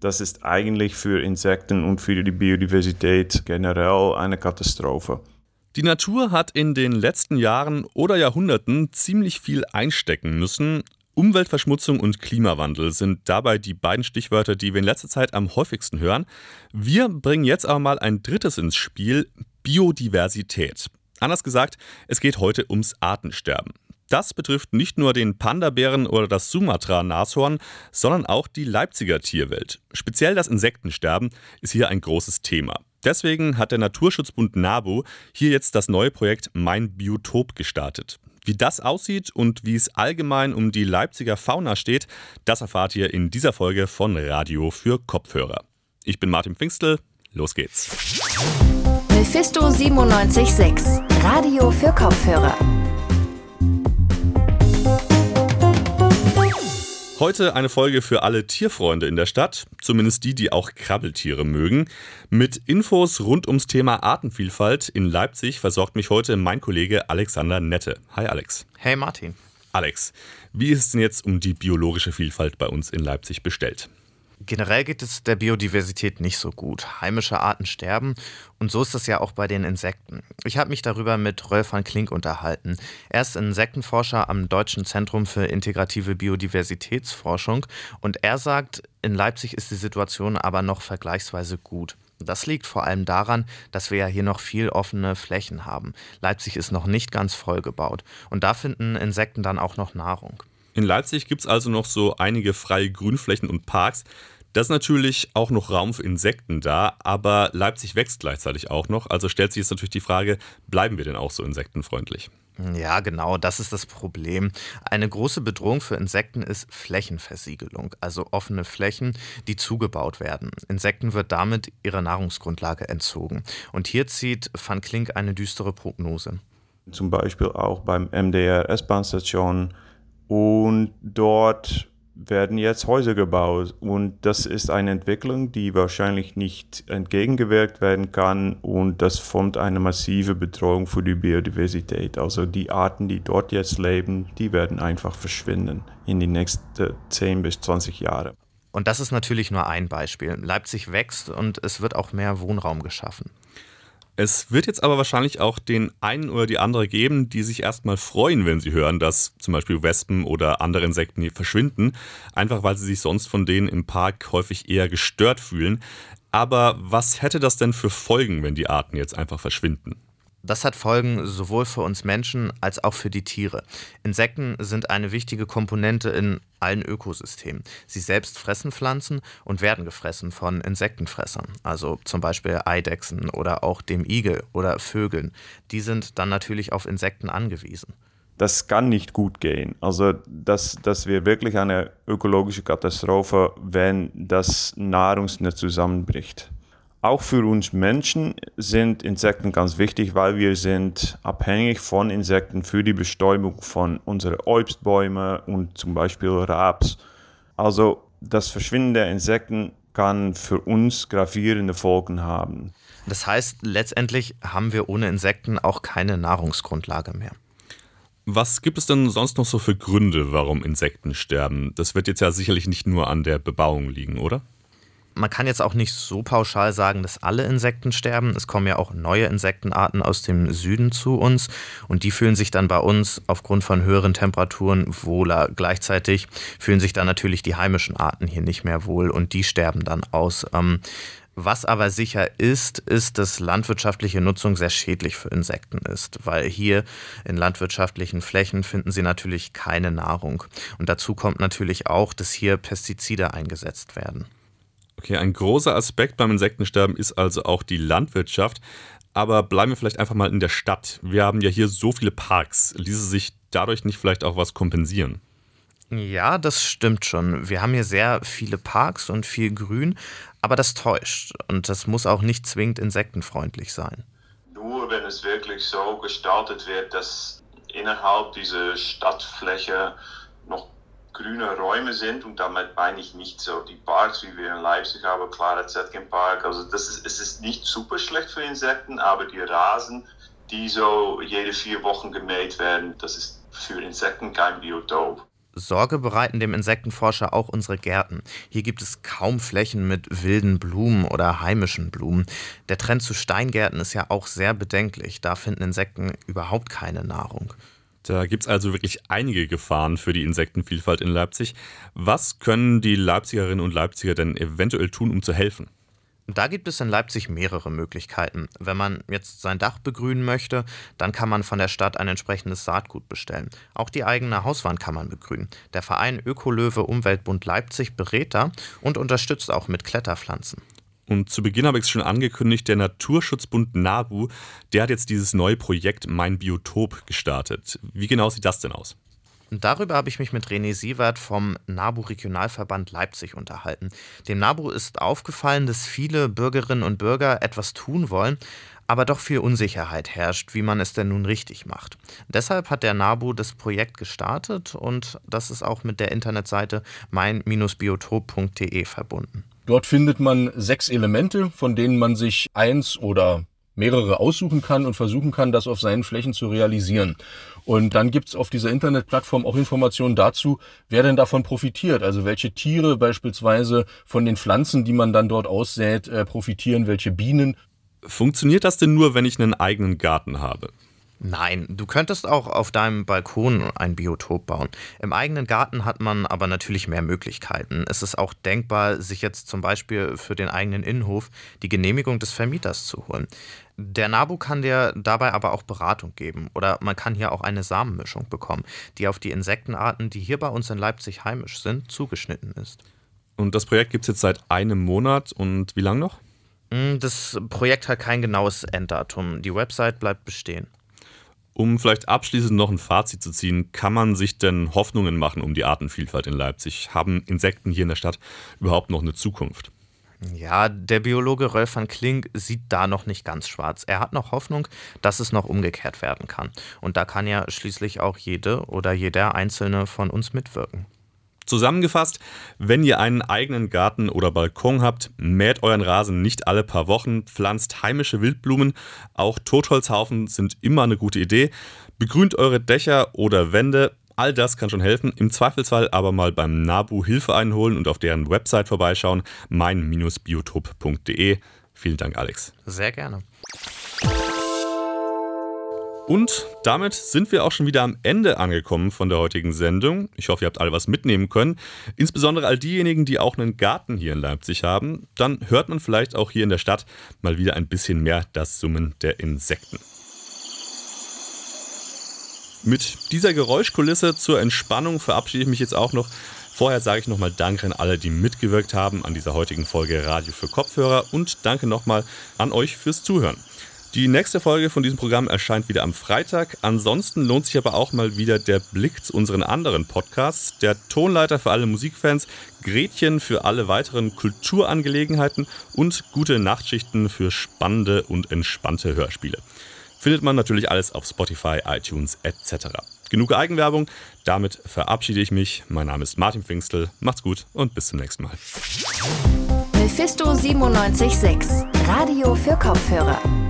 Das ist eigentlich für Insekten und für die Biodiversität generell eine Katastrophe. Die Natur hat in den letzten Jahren oder Jahrhunderten ziemlich viel einstecken müssen. Umweltverschmutzung und Klimawandel sind dabei die beiden Stichwörter, die wir in letzter Zeit am häufigsten hören. Wir bringen jetzt aber mal ein drittes ins Spiel, Biodiversität. Anders gesagt, es geht heute ums Artensterben. Das betrifft nicht nur den Panda-Bären oder das Sumatra-Nashorn, sondern auch die Leipziger Tierwelt. Speziell das Insektensterben ist hier ein großes Thema. Deswegen hat der Naturschutzbund NABU hier jetzt das neue Projekt Mein Biotop gestartet. Wie das aussieht und wie es allgemein um die Leipziger Fauna steht, das erfahrt ihr in dieser Folge von Radio für Kopfhörer. Ich bin Martin Pfingstel, los geht's. Mephisto 976, Radio für Kopfhörer. Heute eine Folge für alle Tierfreunde in der Stadt, zumindest die, die auch Krabbeltiere mögen. Mit Infos rund ums Thema Artenvielfalt in Leipzig versorgt mich heute mein Kollege Alexander Nette. Hi Alex. Hey Martin. Alex, wie ist es denn jetzt um die biologische Vielfalt bei uns in Leipzig bestellt? Generell geht es der Biodiversität nicht so gut. Heimische Arten sterben und so ist es ja auch bei den Insekten. Ich habe mich darüber mit Rolf van Klink unterhalten. Er ist Insektenforscher am Deutschen Zentrum für integrative Biodiversitätsforschung und er sagt, in Leipzig ist die Situation aber noch vergleichsweise gut. Das liegt vor allem daran, dass wir ja hier noch viel offene Flächen haben. Leipzig ist noch nicht ganz vollgebaut und da finden Insekten dann auch noch Nahrung. In Leipzig gibt es also noch so einige freie Grünflächen und Parks. Da ist natürlich auch noch Raum für Insekten da, aber Leipzig wächst gleichzeitig auch noch. Also stellt sich jetzt natürlich die Frage, bleiben wir denn auch so insektenfreundlich? Ja, genau, das ist das Problem. Eine große Bedrohung für Insekten ist Flächenversiegelung, also offene Flächen, die zugebaut werden. Insekten wird damit ihre Nahrungsgrundlage entzogen. Und hier zieht Van Klink eine düstere Prognose. Zum Beispiel auch beim MDR S-Bahn-Station und dort werden jetzt Häuser gebaut. Und das ist eine Entwicklung, die wahrscheinlich nicht entgegengewirkt werden kann. Und das formt eine massive Bedrohung für die Biodiversität. Also die Arten, die dort jetzt leben, die werden einfach verschwinden in die nächsten 10 bis 20 Jahre. Und das ist natürlich nur ein Beispiel. Leipzig wächst und es wird auch mehr Wohnraum geschaffen. Es wird jetzt aber wahrscheinlich auch den einen oder die andere geben, die sich erstmal freuen, wenn sie hören, dass zum Beispiel Wespen oder andere Insekten hier verschwinden, einfach weil sie sich sonst von denen im Park häufig eher gestört fühlen. Aber was hätte das denn für Folgen, wenn die Arten jetzt einfach verschwinden? Das hat Folgen sowohl für uns Menschen als auch für die Tiere. Insekten sind eine wichtige Komponente in allen Ökosystemen. Sie selbst fressen Pflanzen und werden gefressen von Insektenfressern, also zum Beispiel Eidechsen oder auch dem Igel oder Vögeln. Die sind dann natürlich auf Insekten angewiesen. Das kann nicht gut gehen. Also das, das wäre wirklich eine ökologische Katastrophe, wenn das Nahrungsnetz zusammenbricht. Auch für uns Menschen sind Insekten ganz wichtig, weil wir sind abhängig von Insekten für die Bestäubung von unseren Obstbäumen und zum Beispiel Raps. Also das Verschwinden der Insekten kann für uns gravierende Folgen haben. Das heißt, letztendlich haben wir ohne Insekten auch keine Nahrungsgrundlage mehr. Was gibt es denn sonst noch so für Gründe, warum Insekten sterben? Das wird jetzt ja sicherlich nicht nur an der Bebauung liegen, oder? Man kann jetzt auch nicht so pauschal sagen, dass alle Insekten sterben. Es kommen ja auch neue Insektenarten aus dem Süden zu uns und die fühlen sich dann bei uns aufgrund von höheren Temperaturen wohler. Gleichzeitig fühlen sich dann natürlich die heimischen Arten hier nicht mehr wohl und die sterben dann aus. Ähm, was aber sicher ist, ist, dass landwirtschaftliche Nutzung sehr schädlich für Insekten ist, weil hier in landwirtschaftlichen Flächen finden sie natürlich keine Nahrung. Und dazu kommt natürlich auch, dass hier Pestizide eingesetzt werden. Okay, ein großer Aspekt beim Insektensterben ist also auch die Landwirtschaft. Aber bleiben wir vielleicht einfach mal in der Stadt. Wir haben ja hier so viele Parks. Ließe sich dadurch nicht vielleicht auch was kompensieren? Ja, das stimmt schon. Wir haben hier sehr viele Parks und viel Grün, aber das täuscht. Und das muss auch nicht zwingend insektenfreundlich sein. Nur wenn es wirklich so gestaltet wird, dass innerhalb dieser Stadtfläche noch grüne Räume sind und damit meine ich nicht so die Parks, wie wir in Leipzig haben, der Zetkin Park. Also das ist, es ist nicht super schlecht für Insekten, aber die Rasen, die so jede vier Wochen gemäht werden, das ist für Insekten kein Biotop. Sorge bereiten dem Insektenforscher auch unsere Gärten. Hier gibt es kaum Flächen mit wilden Blumen oder heimischen Blumen. Der Trend zu Steingärten ist ja auch sehr bedenklich. Da finden Insekten überhaupt keine Nahrung. Da gibt es also wirklich einige Gefahren für die Insektenvielfalt in Leipzig. Was können die Leipzigerinnen und Leipziger denn eventuell tun, um zu helfen? Da gibt es in Leipzig mehrere Möglichkeiten. Wenn man jetzt sein Dach begrünen möchte, dann kann man von der Stadt ein entsprechendes Saatgut bestellen. Auch die eigene Hauswand kann man begrünen. Der Verein Ökolöwe Umweltbund Leipzig berät da und unterstützt auch mit Kletterpflanzen. Und zu Beginn habe ich es schon angekündigt, der Naturschutzbund NABU, der hat jetzt dieses neue Projekt Mein Biotop gestartet. Wie genau sieht das denn aus? Und darüber habe ich mich mit René Sievert vom NABU Regionalverband Leipzig unterhalten. Dem NABU ist aufgefallen, dass viele Bürgerinnen und Bürger etwas tun wollen, aber doch viel Unsicherheit herrscht, wie man es denn nun richtig macht. Deshalb hat der NABU das Projekt gestartet und das ist auch mit der Internetseite mein-biotop.de verbunden. Dort findet man sechs Elemente, von denen man sich eins oder mehrere aussuchen kann und versuchen kann, das auf seinen Flächen zu realisieren. Und dann gibt's auf dieser Internetplattform auch Informationen dazu, wer denn davon profitiert. Also welche Tiere beispielsweise von den Pflanzen, die man dann dort aussät, äh, profitieren, welche Bienen. Funktioniert das denn nur, wenn ich einen eigenen Garten habe? Nein, du könntest auch auf deinem Balkon ein Biotop bauen. Im eigenen Garten hat man aber natürlich mehr Möglichkeiten. Es ist auch denkbar, sich jetzt zum Beispiel für den eigenen Innenhof die Genehmigung des Vermieters zu holen. Der NABU kann dir dabei aber auch Beratung geben oder man kann hier auch eine Samenmischung bekommen, die auf die Insektenarten, die hier bei uns in Leipzig heimisch sind, zugeschnitten ist. Und das Projekt gibt es jetzt seit einem Monat und wie lange noch? Hm, das Projekt hat kein genaues Enddatum. Die Website bleibt bestehen. Um vielleicht abschließend noch ein Fazit zu ziehen, kann man sich denn Hoffnungen machen um die Artenvielfalt in Leipzig? Haben Insekten hier in der Stadt überhaupt noch eine Zukunft? Ja, der Biologe Rolf van Klink sieht da noch nicht ganz schwarz. Er hat noch Hoffnung, dass es noch umgekehrt werden kann. Und da kann ja schließlich auch jede oder jeder Einzelne von uns mitwirken. Zusammengefasst, wenn ihr einen eigenen Garten oder Balkon habt, mäht euren Rasen nicht alle paar Wochen, pflanzt heimische Wildblumen, auch Totholzhaufen sind immer eine gute Idee, begrünt eure Dächer oder Wände, all das kann schon helfen. Im Zweifelsfall aber mal beim NABU Hilfe einholen und auf deren Website vorbeischauen, mein-biotop.de. Vielen Dank, Alex. Sehr gerne. Und damit sind wir auch schon wieder am Ende angekommen von der heutigen Sendung. Ich hoffe, ihr habt alle was mitnehmen können. Insbesondere all diejenigen, die auch einen Garten hier in Leipzig haben. Dann hört man vielleicht auch hier in der Stadt mal wieder ein bisschen mehr das Summen der Insekten. Mit dieser Geräuschkulisse zur Entspannung verabschiede ich mich jetzt auch noch. Vorher sage ich nochmal Danke an alle, die mitgewirkt haben an dieser heutigen Folge Radio für Kopfhörer und danke nochmal an euch fürs Zuhören. Die nächste Folge von diesem Programm erscheint wieder am Freitag. Ansonsten lohnt sich aber auch mal wieder der Blick zu unseren anderen Podcasts. Der Tonleiter für alle Musikfans, Gretchen für alle weiteren Kulturangelegenheiten und gute Nachtschichten für spannende und entspannte Hörspiele. Findet man natürlich alles auf Spotify, iTunes etc. Genug Eigenwerbung. Damit verabschiede ich mich. Mein Name ist Martin Pfingstel. Macht's gut und bis zum nächsten Mal. Mephisto 976, Radio für Kopfhörer.